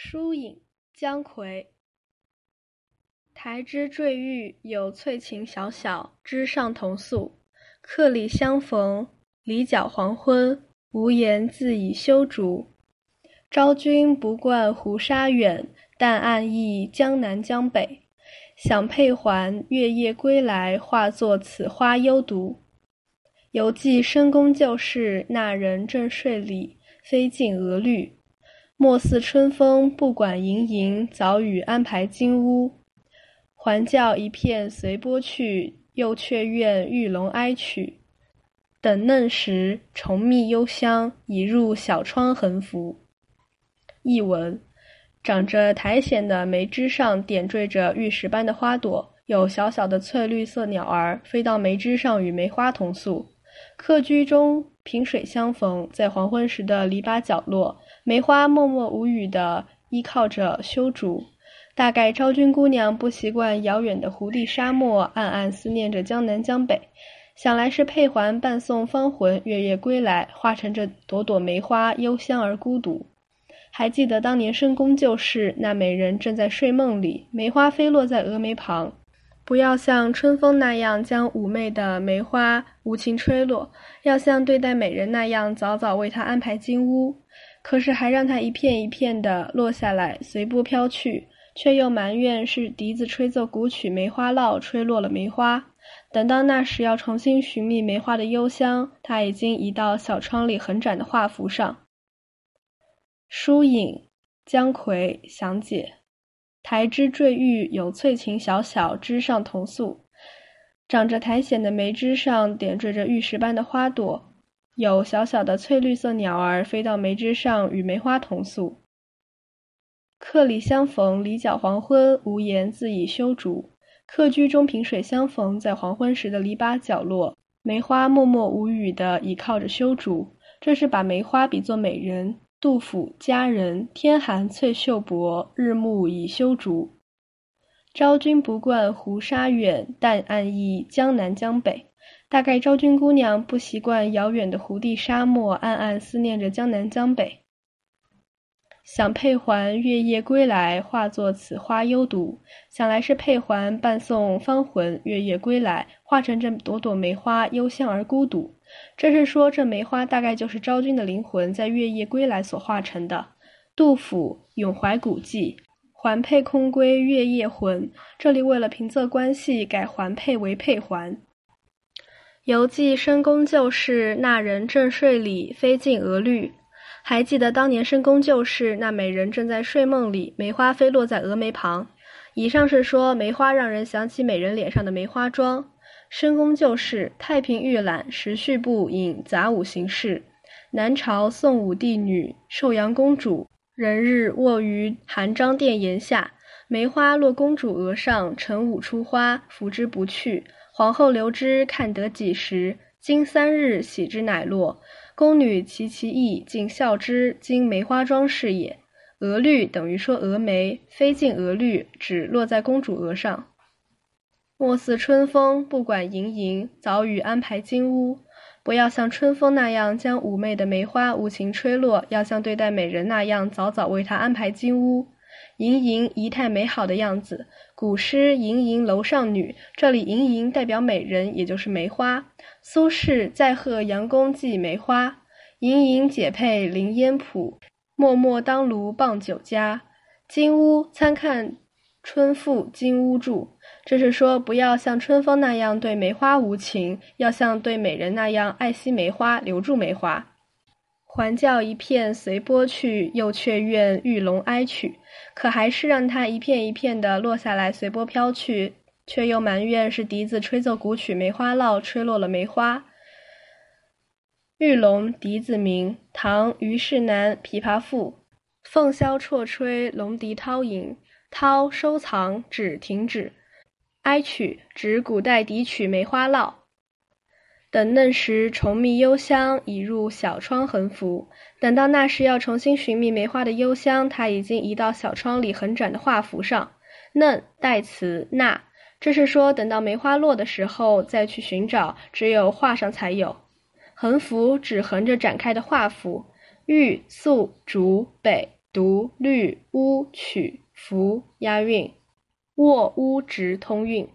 疏影姜夔。台之坠玉，有翠禽小小，枝上同宿。客里相逢，篱角黄昏，无言自以修竹。昭君不惯胡沙远，但暗忆江南江北。想佩环，月夜归来，化作此花幽独。犹记深宫旧事，那人正睡里，飞尽鹅绿。莫似春风不管盈盈，早雨安排金屋。还教一片随波去，又却怨玉龙哀曲。等嫩时，重觅幽香，已入小窗横幅。译文：长着苔藓的梅枝上点缀着玉石般的花朵，有小小的翠绿色鸟儿飞到梅枝上与梅花同宿。客居中，萍水相逢，在黄昏时的篱笆角落。梅花默默无语地依靠着修竹，大概昭君姑娘不习惯遥远的胡地沙漠，暗暗思念着江南江北。想来是佩环伴送芳魂，月夜归来，化成这朵朵梅花，幽香而孤独。还记得当年深宫旧事，那美人正在睡梦里，梅花飞落在峨眉旁。不要像春风那样将妩媚的梅花无情吹落，要像对待美人那样，早早为她安排金屋。可是还让它一片一片的落下来，随波飘去，却又埋怨是笛子吹奏古曲《梅花烙》吹落了梅花。等到那时要重新寻觅梅花的幽香，它已经移到小窗里横展的画幅上。疏影，姜夔详解。苔枝坠玉，有翠禽小小，枝上同宿。长着苔藓的梅枝上点缀着玉石般的花朵。有小小的翠绿色鸟儿飞到梅枝上，与梅花同宿。客里相逢，离角黄昏，无言自以修竹。客居中，萍水相逢，在黄昏时的篱笆角落，梅花默默无语地倚靠着修竹。这是把梅花比作美人。杜甫《佳人》：天寒翠袖薄，日暮倚修竹。昭君不惯胡沙远，但暗忆江南江北。大概昭君姑娘不习惯遥远的胡地沙漠，暗暗思念着江南江北。想佩环月夜归来，化作此花幽独。想来是佩环伴送芳魂，月夜归来，化成这朵朵梅花，幽香而孤独。这是说，这梅花大概就是昭君的灵魂在月夜归来所化成的。杜甫《咏怀古迹》：环佩空归月夜魂。这里为了平仄关系，改环佩为佩环。犹记深宫旧事，那人正睡里，飞尽鹅绿。还记得当年深宫旧事，那美人正在睡梦里，梅花飞落在峨眉旁。以上是说梅花让人想起美人脸上的梅花妆。深宫旧事，太平御览时序部引杂五行事。南朝宋武帝女寿阳公主，人日卧于含章殿檐下，梅花落公主额上，晨舞出花，拂之不去。皇后留之，看得几时？今三日，喜之乃落。宫女齐其意，尽笑之。今梅花妆是也。额绿等于说蛾眉，飞进额绿，指落在公主额上。莫似春风，不管盈盈，早与安排金屋。不要像春风那样将妩媚的梅花无情吹落，要像对待美人那样，早早为她安排金屋。盈盈，仪态美好的样子。古诗《盈盈楼上女》，这里盈盈代表美人，也就是梅花。苏轼在贺阳公祭梅花，盈盈解佩凌烟浦，脉脉当炉傍酒家。金屋参看《春赋·金屋住》，这是说不要像春风那样对梅花无情，要像对美人那样爱惜梅花，留住梅花。还教一片随波去，又却怨玉龙哀曲。可还是让它一片一片的落下来，随波飘去，却又埋怨是笛子吹奏古曲《梅花烙》吹落了梅花。玉龙，笛子名，唐虞世南《琵琶赋》。凤箫绰吹，龙笛涛吟。涛，收藏，止，停止。哀曲，指古代笛曲《梅花烙》。等嫩时，重觅幽香，已入小窗横幅。等到那时要重新寻觅梅花的幽香，它已经移到小窗里横展的画幅上。嫩代词那，这是说等到梅花落的时候再去寻找，只有画上才有。横幅指横着展开的画幅。玉、素、竹、北读律乌曲符押韵，卧乌直通韵。